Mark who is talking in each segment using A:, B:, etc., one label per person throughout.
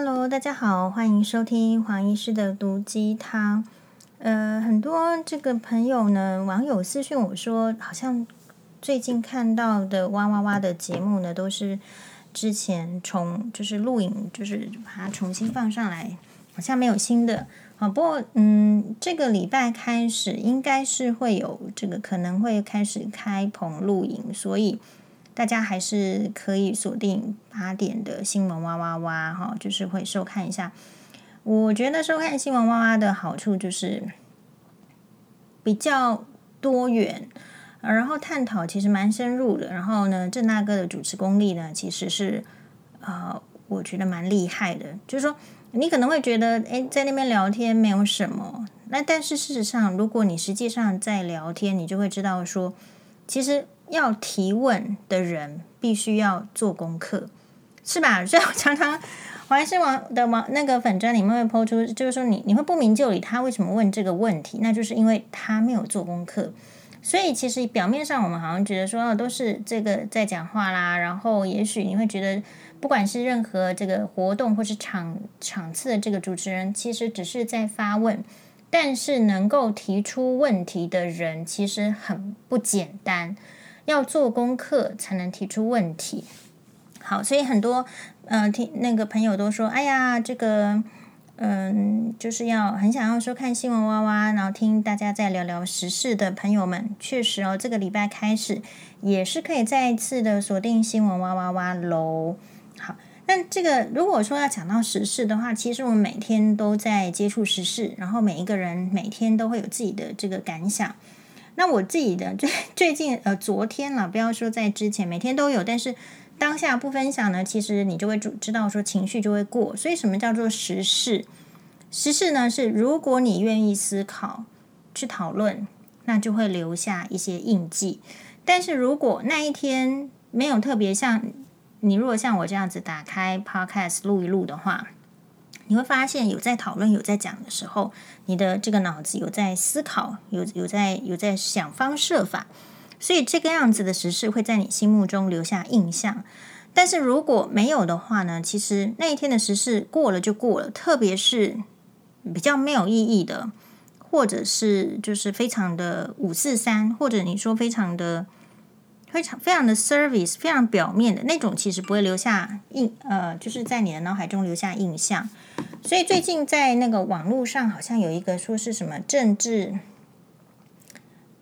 A: Hello，大家好，欢迎收听黄医师的毒鸡汤。呃，很多这个朋友呢，网友私讯我说，好像最近看到的哇哇哇的节目呢，都是之前重就是录影，就是把它重新放上来，好像没有新的。好，不过嗯，这个礼拜开始应该是会有这个，可能会开始开棚录影，所以大家还是可以锁定八点的新闻哇哇哇哈，就是会收看一下。我觉得收看新闻哇哇的好处就是比较多元，然后探讨其实蛮深入的。然后呢，郑大哥的主持功力呢，其实是呃，我觉得蛮厉害的，就是说。你可能会觉得，诶，在那边聊天没有什么。那但是事实上，如果你实际上在聊天，你就会知道说，其实要提问的人必须要做功课，是吧？所以我常常黄医师网的往那个粉专里面会抛出，就是说你你会不明就里，他为什么问这个问题？那就是因为他没有做功课。所以其实表面上我们好像觉得说，都是这个在讲话啦，然后也许你会觉得。不管是任何这个活动或是场场次的这个主持人，其实只是在发问，但是能够提出问题的人其实很不简单，要做功课才能提出问题。好，所以很多呃听那个朋友都说，哎呀，这个嗯，就是要很想要说看新闻哇哇，然后听大家在聊聊时事的朋友们，确实哦，这个礼拜开始也是可以再一次的锁定新闻哇哇哇喽。好，那这个如果说要讲到时事的话，其实我们每天都在接触时事，然后每一个人每天都会有自己的这个感想。那我自己的 最最近呃昨天了，不要说在之前，每天都有，但是当下不分享呢，其实你就会知道说情绪就会过。所以什么叫做时事？时事呢是如果你愿意思考去讨论，那就会留下一些印记。但是如果那一天没有特别像。你如果像我这样子打开 Podcast 录一录的话，你会发现有在讨论、有在讲的时候，你的这个脑子有在思考，有有在有在想方设法，所以这个样子的时事会在你心目中留下印象。但是如果没有的话呢？其实那一天的时事过了就过了，特别是比较没有意义的，或者是就是非常的五四三，或者你说非常的。非常非常的 service，非常表面的那种，其实不会留下印，呃，就是在你的脑海中留下印象。所以最近在那个网络上，好像有一个说是什么政治，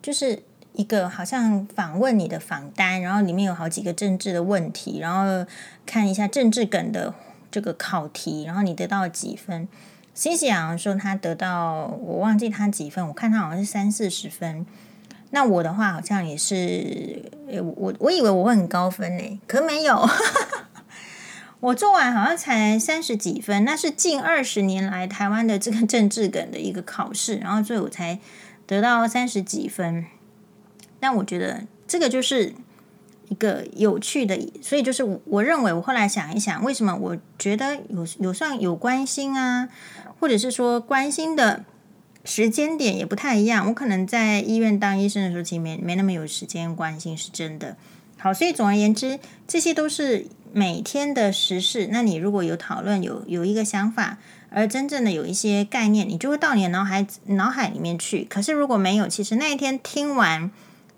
A: 就是一个好像访问你的访单，然后里面有好几个政治的问题，然后看一下政治梗的这个考题，然后你得到几分？新西亚说他得到，我忘记他几分，我看他好像是三四十分。那我的话好像也是，我我以为我会很高分呢，可没有。我做完好像才三十几分，那是近二十年来台湾的这个政治梗的一个考试，然后所以我才得到三十几分。但我觉得这个就是一个有趣的，所以就是我认为我后来想一想，为什么我觉得有有算有关心啊，或者是说关心的。时间点也不太一样，我可能在医院当医生的时候，其实没没那么有时间关心，是真的。好，所以总而言之，这些都是每天的时事。那你如果有讨论，有有一个想法，而真正的有一些概念，你就会到你的脑海脑海里面去。可是如果没有，其实那一天听完，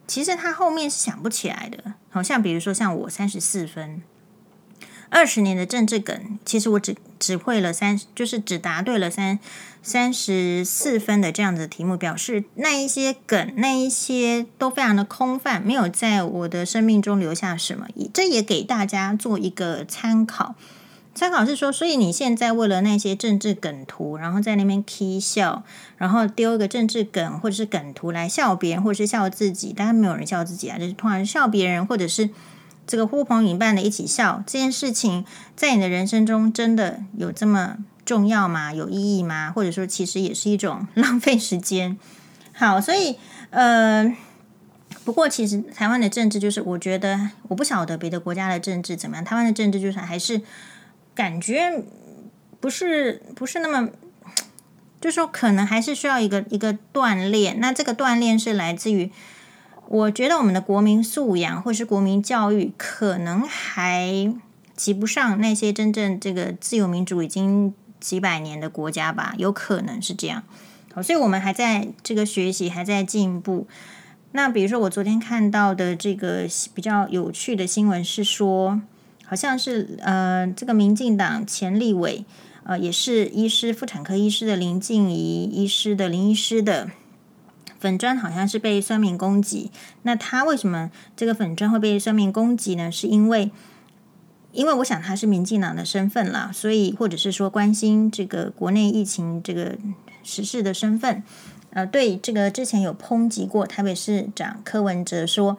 A: 其实他后面是想不起来的。好像比如说像我三十四分。二十年的政治梗，其实我只只会了三，就是只答对了三三十四分的这样子的题目，表示那一些梗，那一些都非常的空泛，没有在我的生命中留下什么。这也给大家做一个参考。参考是说，所以你现在为了那些政治梗图，然后在那边 k 笑，然后丢一个政治梗或者是梗图来笑别人，或者是笑自己，当然没有人笑自己啊，就是突然笑别人，或者是。这个呼朋引伴的一起笑这件事情，在你的人生中真的有这么重要吗？有意义吗？或者说，其实也是一种浪费时间。好，所以呃，不过其实台湾的政治就是，我觉得我不晓得别的国家的政治怎么样，台湾的政治就是还是感觉不是不是那么，就说可能还是需要一个一个锻炼。那这个锻炼是来自于。我觉得我们的国民素养或是国民教育可能还及不上那些真正这个自由民主已经几百年的国家吧，有可能是这样。好，所以我们还在这个学习，还在进步。那比如说，我昨天看到的这个比较有趣的新闻是说，好像是呃，这个民进党前立委呃，也是医师、妇产科医师的林静怡医师的林医师的粉砖，好像是被酸民攻击。那他为什么这个粉砖会被酸民攻击呢？是因为，因为我想他是民进党的身份啦，所以或者是说关心这个国内疫情这个时事的身份。呃，对这个之前有抨击过台北市长柯文哲说，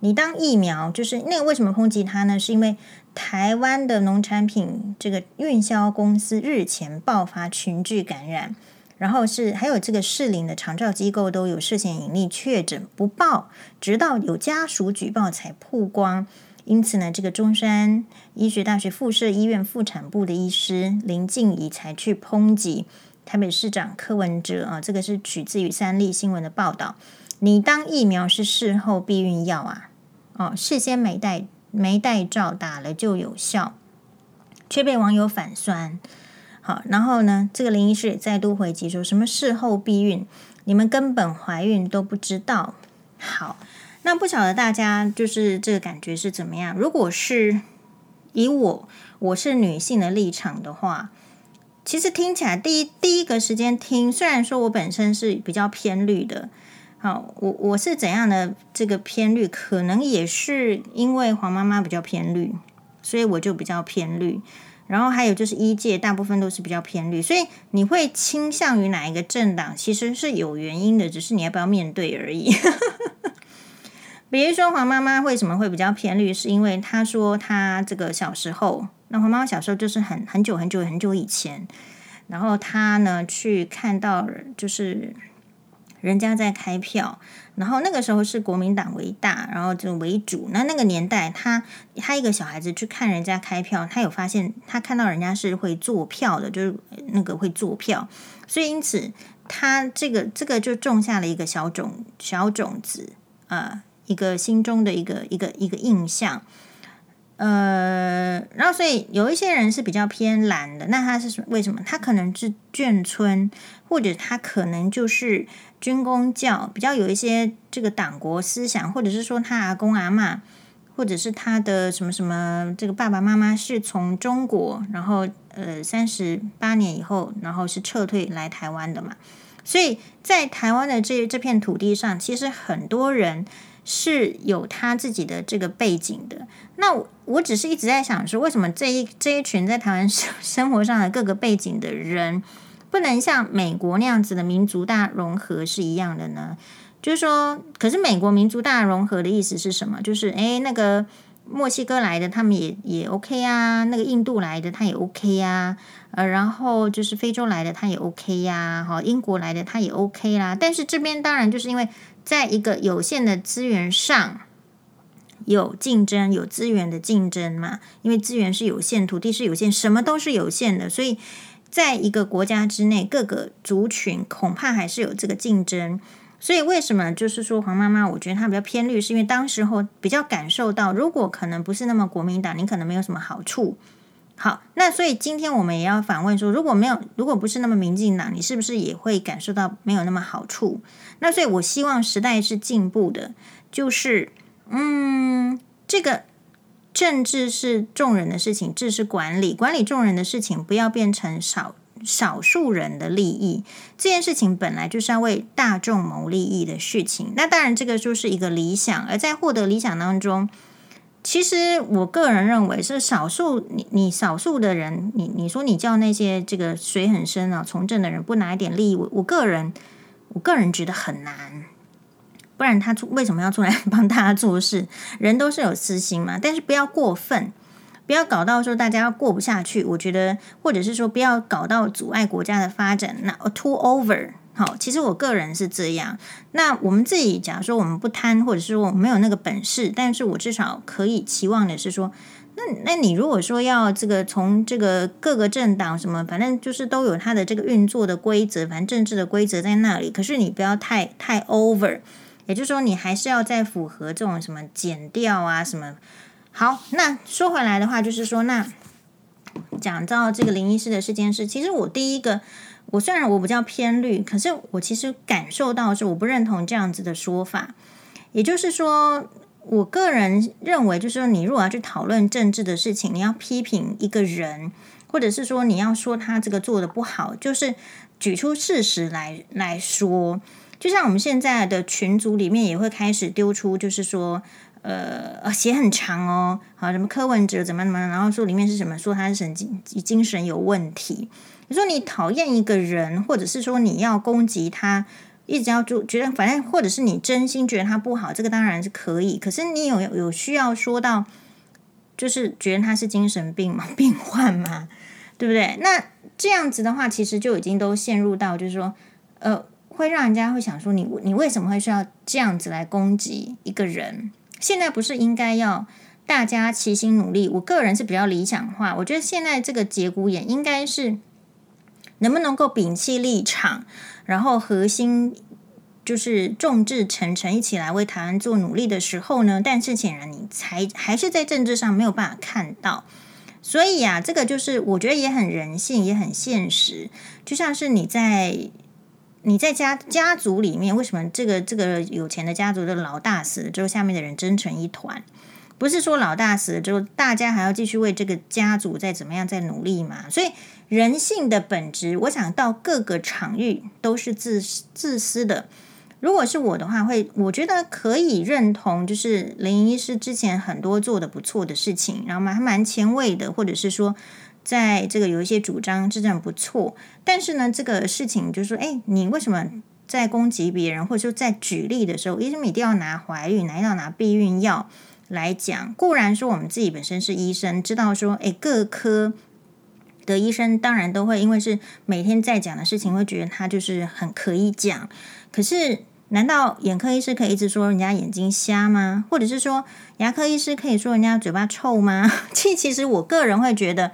A: 你当疫苗就是那个为什么抨击他呢？是因为台湾的农产品这个运销公司日前爆发群聚感染，然后是还有这个适龄的长照机构都有涉嫌隐匿确诊不报，直到有家属举报才曝光。因此呢，这个中山医学大学附设医院妇产部的医师林静怡才去抨击。台北市长柯文哲啊，这个是取自于三立新闻的报道。你当疫苗是事后避孕药啊？哦，事先没带没带照打了就有效，却被网友反酸。好，然后呢，这个林医师也再度回击说，什么事后避孕？你们根本怀孕都不知道。好，那不晓得大家就是这个感觉是怎么样？如果是以我我是女性的立场的话。其实听起来，第一第一个时间听，虽然说我本身是比较偏绿的，好，我我是怎样的这个偏绿，可能也是因为黄妈妈比较偏绿，所以我就比较偏绿。然后还有就是一届大部分都是比较偏绿，所以你会倾向于哪一个政党，其实是有原因的，只是你要不要面对而已。比如说黄妈妈为什么会比较偏绿，是因为她说她这个小时候。那黄妈妈小时候就是很很久很久很久以前，然后她呢去看到就是人家在开票，然后那个时候是国民党为大，然后就为主。那那个年代，他他一个小孩子去看人家开票，他有发现他看到人家是会做票的，就是那个会做票，所以因此他这个这个就种下了一个小种小种子啊、呃，一个心中的一个一个一个印象。呃，然后所以有一些人是比较偏蓝的，那他是为什么？他可能是眷村，或者他可能就是军公教，比较有一些这个党国思想，或者是说他阿公阿妈，或者是他的什么什么这个爸爸妈妈是从中国，然后呃三十八年以后，然后是撤退来台湾的嘛，所以在台湾的这这片土地上，其实很多人。是有他自己的这个背景的。那我，我只是一直在想说，为什么这一这一群在台湾生生活上的各个背景的人，不能像美国那样子的民族大融合是一样的呢？就是说，可是美国民族大融合的意思是什么？就是诶，那个墨西哥来的他们也也 OK 啊，那个印度来的他也 OK 呀，呃，然后就是非洲来的他也 OK 呀，好，英国来的他也 OK 啦。但是这边当然就是因为。在一个有限的资源上有竞争，有资源的竞争嘛？因为资源是有限，土地是有限，什么都是有限的，所以在一个国家之内，各个族群恐怕还是有这个竞争。所以为什么就是说黄妈妈，我觉得她比较偏绿，是因为当时候比较感受到，如果可能不是那么国民党，你可能没有什么好处。好，那所以今天我们也要反问说，如果没有，如果不是那么民进党，你是不是也会感受到没有那么好处？那所以我希望时代是进步的，就是嗯，这个政治是众人的事情，治是管理，管理众人的事情，不要变成少少数人的利益。这件事情本来就是要为大众谋利益的事情。那当然，这个就是一个理想，而在获得理想当中。其实我个人认为是少数，你你少数的人，你你说你叫那些这个水很深啊，从政的人不拿一点利益，我我个人我个人觉得很难，不然他出为什么要出来 帮大家做事？人都是有私心嘛，但是不要过分，不要搞到说大家过不下去。我觉得，或者是说不要搞到阻碍国家的发展，那 too over。好，其实我个人是这样。那我们自己，假如说我们不贪，或者是说我们没有那个本事，但是我至少可以期望的是说，那那你如果说要这个从这个各个政党什么，反正就是都有它的这个运作的规则，反正政治的规则在那里。可是你不要太太 over，也就是说你还是要再符合这种什么减调啊什么。好，那说回来的话，就是说，那讲到这个林医师的这件事，其实我第一个，我虽然我比较偏绿，可是我其实感受到是，我不认同这样子的说法。也就是说，我个人认为，就是说，你如果要去讨论政治的事情，你要批评一个人，或者是说你要说他这个做的不好，就是举出事实来来说。就像我们现在的群组里面也会开始丢出，就是说，呃，写很长哦，好，什么柯文哲怎么怎么，然后说里面是什么，说他是神经精神有问题。你说你讨厌一个人，或者是说你要攻击他，一直要就觉得反正，或者是你真心觉得他不好，这个当然是可以。可是你有有需要说到，就是觉得他是精神病嘛，病患嘛，对不对？那这样子的话，其实就已经都陷入到，就是说，呃。会让人家会想说，你你为什么会需要这样子来攻击一个人？现在不是应该要大家齐心努力？我个人是比较理想化，我觉得现在这个节骨眼应该是能不能够摒弃立场，然后核心就是众志成城一起来为台湾做努力的时候呢？但是显然你才还是在政治上没有办法看到，所以啊，这个就是我觉得也很人性，也很现实，就像是你在。你在家家族里面，为什么这个这个有钱的家族的老大死了之后，下面的人争成一团？不是说老大死了之后，大家还要继续为这个家族再怎么样再努力嘛？所以人性的本质，我想到各个场域都是自自私的。如果是我的话，会我觉得可以认同，就是林医师之前很多做的不错的事情，然后蛮还蛮前卫的，或者是说。在这个有一些主张，是这样不错，但是呢，这个事情就是说，哎，你为什么在攻击别人，或者说在举例的时候，为什么一定要拿怀孕，来要拿避孕药来讲？固然说我们自己本身是医生，知道说，哎，各科的医生当然都会，因为是每天在讲的事情，会觉得他就是很可以讲。可是，难道眼科医师可以一直说人家眼睛瞎吗？或者是说牙科医师可以说人家嘴巴臭吗？其其实我个人会觉得。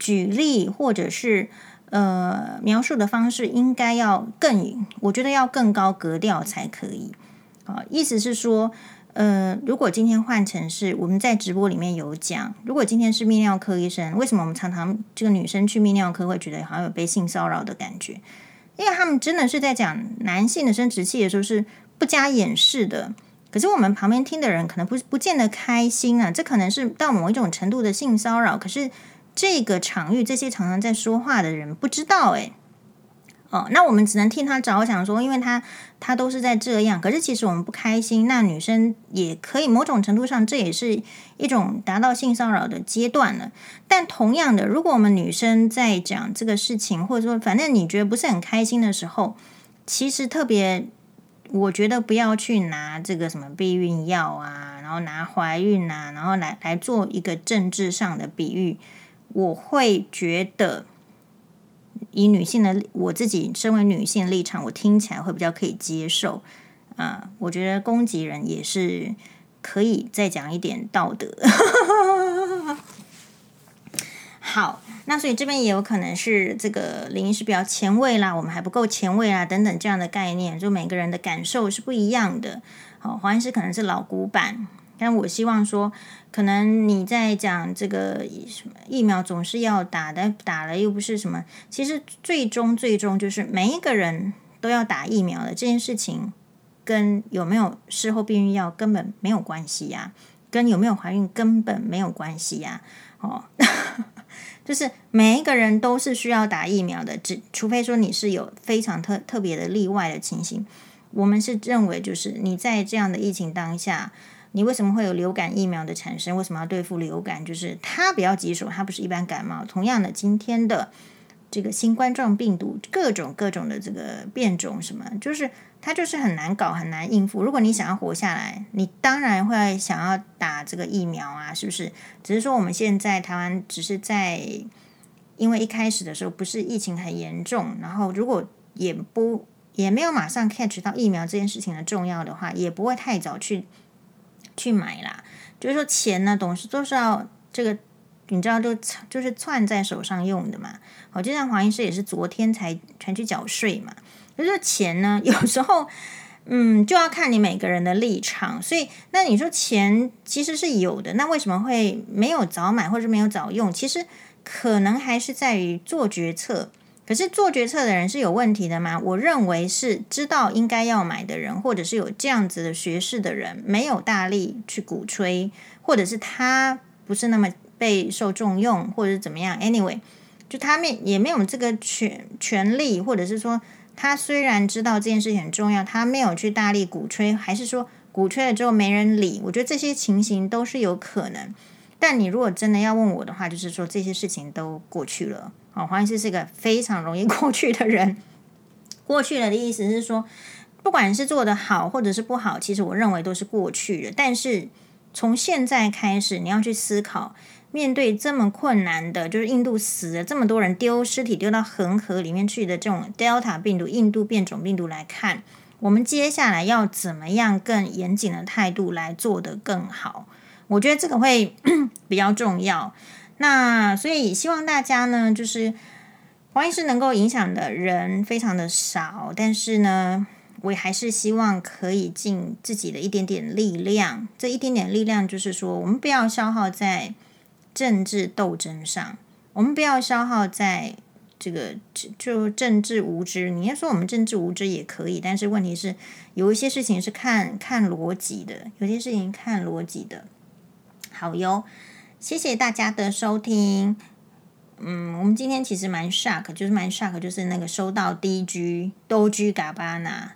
A: 举例或者是呃描述的方式，应该要更，我觉得要更高格调才可以。啊，意思是说，呃，如果今天换成是我们在直播里面有讲，如果今天是泌尿科医生，为什么我们常常这个女生去泌尿科会觉得好像有被性骚扰的感觉？因为他们真的是在讲男性的生殖器的时候是不加掩饰的，可是我们旁边听的人可能不不见得开心啊，这可能是到某一种程度的性骚扰，可是。这个场域，这些常常在说话的人不知道诶，哦，那我们只能替他着想说，因为他他都是在这样，可是其实我们不开心。那女生也可以某种程度上，这也是一种达到性骚扰的阶段了。但同样的，如果我们女生在讲这个事情，或者说反正你觉得不是很开心的时候，其实特别，我觉得不要去拿这个什么避孕药啊，然后拿怀孕啊，然后来来做一个政治上的比喻。我会觉得，以女性的我自己身为女性立场，我听起来会比较可以接受。啊、我觉得攻击人也是可以再讲一点道德。好，那所以这边也有可能是这个林医师比较前卫啦，我们还不够前卫啊，等等这样的概念，就每个人的感受是不一样的。好，黄医师可能是老古板。但我希望说，可能你在讲这个什么疫苗总是要打的，打了又不是什么。其实最终最终就是每一个人都要打疫苗的这件事情，跟有没有事后避孕药根本没有关系呀，跟有没有怀孕根本没有关系呀。哦，就是每一个人都是需要打疫苗的，只除非说你是有非常特特别的例外的情形。我们是认为，就是你在这样的疫情当下。你为什么会有流感疫苗的产生？为什么要对付流感？就是它比较棘手，它不是一般感冒。同样的，今天的这个新冠状病毒，各种各种的这个变种，什么，就是它就是很难搞，很难应付。如果你想要活下来，你当然会想要打这个疫苗啊，是不是？只是说我们现在台湾只是在，因为一开始的时候不是疫情很严重，然后如果也不也没有马上 catch 到疫苗这件事情的重要的话，也不会太早去。去买啦，就是说钱呢，董事都是要这个，你知道，就就是攒在手上用的嘛。好，就像黄医师也是昨天才才去缴税嘛。就是钱呢，有时候嗯，就要看你每个人的立场。所以，那你说钱其实是有的，那为什么会没有早买或者没有早用？其实可能还是在于做决策。可是做决策的人是有问题的吗？我认为是知道应该要买的人，或者是有这样子的学识的人，没有大力去鼓吹，或者是他不是那么备受重用，或者是怎么样。Anyway，就他们也没有这个权权利，或者是说。他虽然知道这件事情很重要，他没有去大力鼓吹，还是说鼓吹了之后没人理？我觉得这些情形都是有可能。但你如果真的要问我的话，就是说这些事情都过去了。好，黄医师是一个非常容易 过去的人。过去了的意思是说，不管是做得好或者是不好，其实我认为都是过去了。但是从现在开始，你要去思考。面对这么困难的，就是印度死了这么多人，丢尸体丢到恒河里面去的这种 Delta 病毒、印度变种病毒来看，我们接下来要怎么样更严谨的态度来做得更好？我觉得这个会 比较重要。那所以希望大家呢，就是黄医师能够影响的人非常的少，但是呢，我还是希望可以尽自己的一点点力量。这一点点力量就是说，我们不要消耗在。政治斗争上，我们不要消耗在这个就政治无知。你要说我们政治无知也可以，但是问题是有一些事情是看看逻辑的，有些事情看逻辑的。好哟，谢谢大家的收听。嗯，我们今天其实蛮 shock，就是蛮 shock，就是那个收到 DG Dolce Gabbana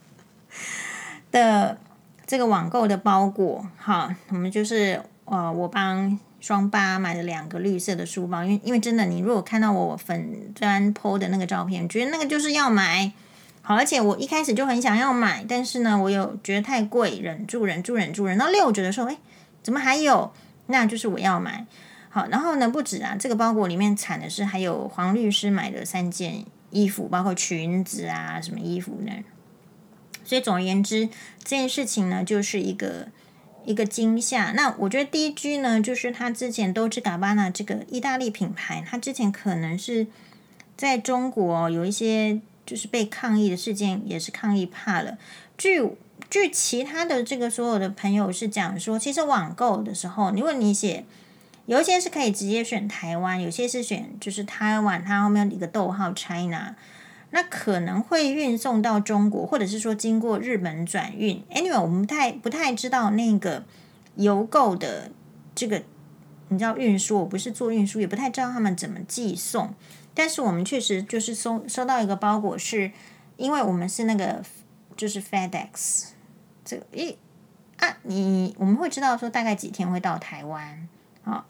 A: 的这个网购的包裹。好，我们就是呃，我帮。双八买了两个绿色的书包，因为因为真的，你如果看到我粉专 po 的那个照片，觉得那个就是要买，好，而且我一开始就很想要买，但是呢，我又觉得太贵，忍住忍住忍住，忍到六折的时候，哎，怎么还有？那就是我要买，好，然后呢，不止啊，这个包裹里面产的是还有黄律师买的三件衣服，包括裙子啊，什么衣服呢？所以总而言之，这件事情呢，就是一个。一个惊吓。那我觉得 DG 呢，就是他之前 Dolce Gabbana 这个意大利品牌，他之前可能是在中国有一些就是被抗议的事件，也是抗议怕了。据据其他的这个所有的朋友是讲说，其实网购的时候，如果你写有一些是可以直接选台湾，有些是选就是台湾，它后面一个逗号 China。那可能会运送到中国，或者是说经过日本转运。Anyway，我们不太不太知道那个邮购的这个你知道运输，我不是做运输，也不太知道他们怎么寄送。但是我们确实就是收收到一个包裹，是因为我们是那个就是 FedEx 这个诶啊，你我们会知道说大概几天会到台湾啊，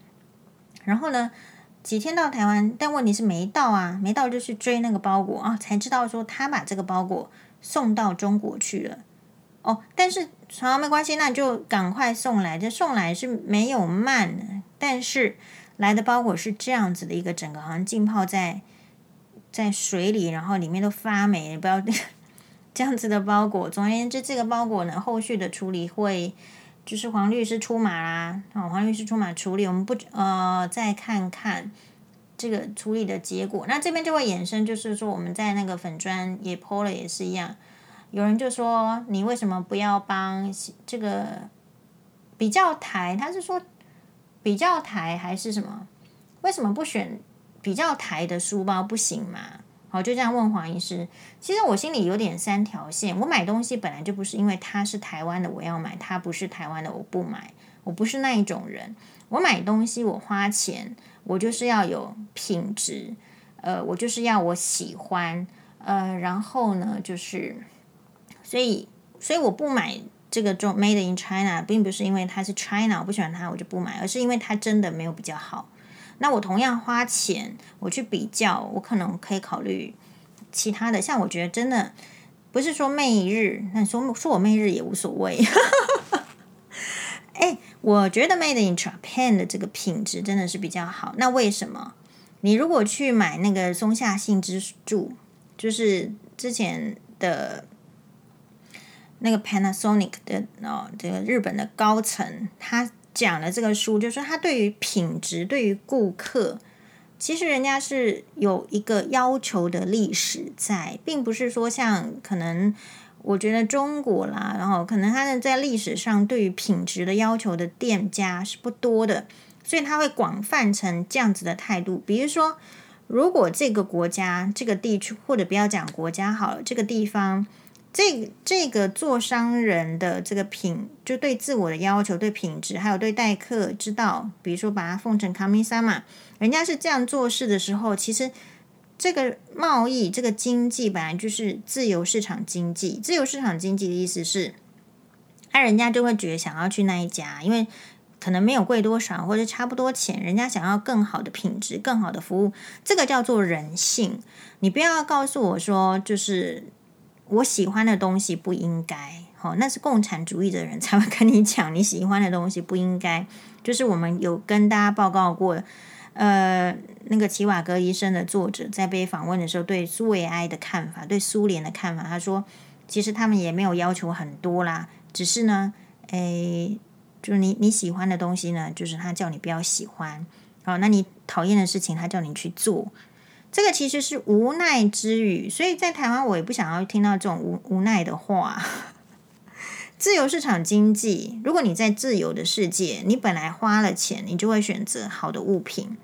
A: 然后呢？几天到台湾，但问题是没到啊，没到就去追那个包裹啊，才知道说他把这个包裹送到中国去了。哦，但是好没关系，那就赶快送来。这送来是没有慢，但是来的包裹是这样子的一个整个好像浸泡在在水里，然后里面都发霉，不要这样子的包裹。总而言之，这个包裹呢，后续的处理会。就是黄律师出马啦，好，黄律师出马处理，我们不呃再看看这个处理的结果。那这边就会衍生，就是说我们在那个粉砖也 po 了，也是一样。有人就说你为什么不要帮这个比较台？他是说比较台还是什么？为什么不选比较台的书包不行吗？好，就这样问黄医师。其实我心里有点三条线。我买东西本来就不是因为它是台湾的我要买，它不是台湾的我不买。我不是那一种人。我买东西我花钱，我就是要有品质，呃，我就是要我喜欢，呃，然后呢，就是所以所以我不买这个中 Made in China，并不是因为它是 China，我不喜欢它我就不买，而是因为它真的没有比较好。那我同样花钱，我去比较，我可能可以考虑其他的。像我觉得真的不是说媚日，那说说我媚日也无所谓。哎，我觉得 Made in Japan 的这个品质真的是比较好。那为什么？你如果去买那个松下幸之助，就是之前的那个 Panasonic 的哦，这个日本的高层，他。讲了这个书，就是他对于品质、对于顾客，其实人家是有一个要求的历史在，并不是说像可能我觉得中国啦，然后可能他们在历史上对于品质的要求的店家是不多的，所以他会广泛成这样子的态度。比如说，如果这个国家、这个地区，或者不要讲国家好了，这个地方，这这个做商人的这个品，就对自我的要求、对品质，还有对待客之道，比如说把它奉成神様嘛，人家是这样做事的时候，其实。这个贸易，这个经济本来就是自由市场经济。自由市场经济的意思是，那人家就会觉得想要去那一家，因为可能没有贵多少，或者差不多钱，人家想要更好的品质、更好的服务，这个叫做人性。你不要告诉我说，就是我喜欢的东西不应该，好，那是共产主义的人才会跟你讲你喜欢的东西不应该。就是我们有跟大家报告过。呃，那个齐瓦戈医生的作者在被访问的时候，对苏维埃的看法，对苏联的看法，他说，其实他们也没有要求很多啦，只是呢，诶，就是你你喜欢的东西呢，就是他叫你不要喜欢，好，那你讨厌的事情，他叫你去做，这个其实是无奈之语，所以在台湾，我也不想要听到这种无无奈的话。自由市场经济，如果你在自由的世界，你本来花了钱，你就会选择好的物品。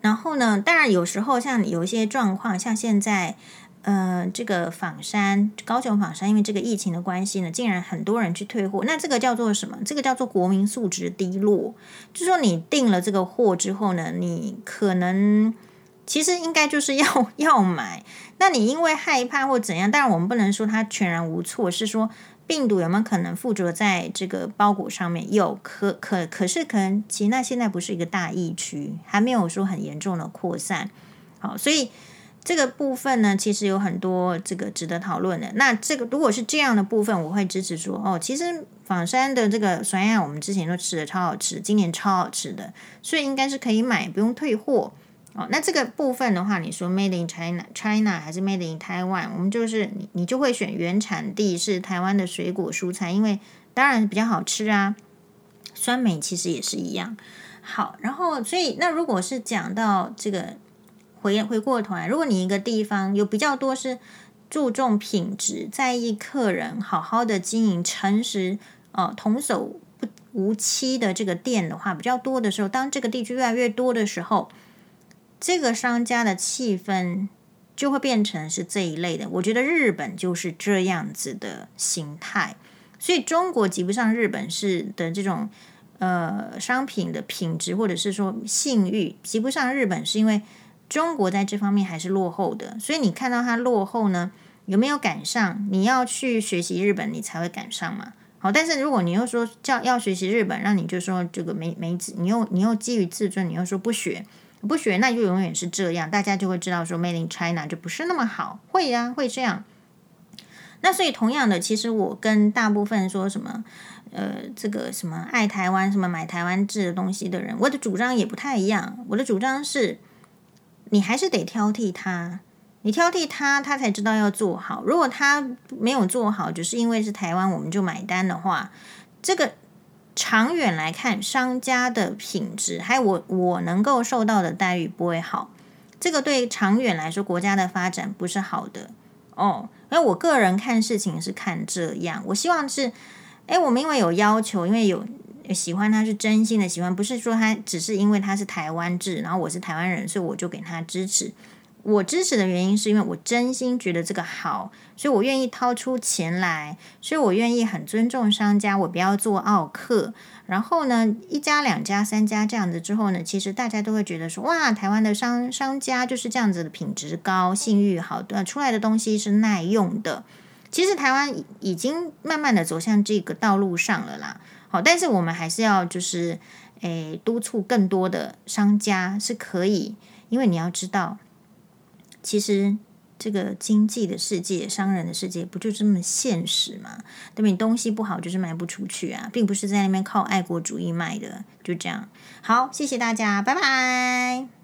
A: 然后呢，当然有时候像有一些状况，像现在，呃，这个仿山、高雄仿山，因为这个疫情的关系呢，竟然很多人去退货。那这个叫做什么？这个叫做国民素质低落。就说你订了这个货之后呢，你可能其实应该就是要 要买，那你因为害怕或怎样，当然我们不能说它全然无错，是说。病毒有没有可能附着在这个包裹上面？有，可可可是可能，其实那现在不是一个大疫区，还没有说很严重的扩散。好，所以这个部分呢，其实有很多这个值得讨论的。那这个如果是这样的部分，我会支持说，哦，其实仿山的这个酸鸭，我们之前都吃的超好吃，今年超好吃的，所以应该是可以买，不用退货。哦，那这个部分的话，你说 Made in China China 还是 Made in Taiwan？我们就是你，你就会选原产地是台湾的水果蔬菜，因为当然比较好吃啊。酸梅其实也是一样。好，然后所以那如果是讲到这个回回过头来，如果你一个地方有比较多是注重品质、在意客人、好好的经营、诚实、哦童叟不无欺的这个店的话，比较多的时候，当这个地区越来越多的时候。这个商家的气氛就会变成是这一类的。我觉得日本就是这样子的形态，所以中国及不上日本式的这种呃商品的品质，或者是说信誉及不上日本，是因为中国在这方面还是落后的。所以你看到它落后呢，有没有赶上？你要去学习日本，你才会赶上嘛。好，但是如果你又说叫要学习日本，让你就说这个没没你又你又基于自尊，你又说不学。不学，那就永远是这样，大家就会知道说 Made in China 就不是那么好，会呀、啊，会这样。那所以同样的，其实我跟大部分说什么，呃，这个什么爱台湾、什么买台湾制的东西的人，我的主张也不太一样。我的主张是，你还是得挑剔他，你挑剔他，他才知道要做好。如果他没有做好，只是因为是台湾我们就买单的话，这个。长远来看，商家的品质还有我我能够受到的待遇不会好，这个对长远来说国家的发展不是好的哦。因为我个人看事情是看这样，我希望是，哎，我们因为有要求，因为有喜欢他是真心的喜欢，不是说他只是因为他是台湾制，然后我是台湾人，所以我就给他支持。我支持的原因是因为我真心觉得这个好，所以我愿意掏出钱来，所以我愿意很尊重商家，我不要做奥客。然后呢，一家、两家、三家这样子之后呢，其实大家都会觉得说，哇，台湾的商商家就是这样子的品质高、信誉好的，出来的东西是耐用的。其实台湾已经慢慢的走向这个道路上了啦。好，但是我们还是要就是，诶，督促更多的商家是可以，因为你要知道。其实，这个经济的世界、商人的世界，不就这么现实吗？对吧？你东西不好，就是卖不出去啊，并不是在那边靠爱国主义卖的，就这样。好，谢谢大家，拜拜。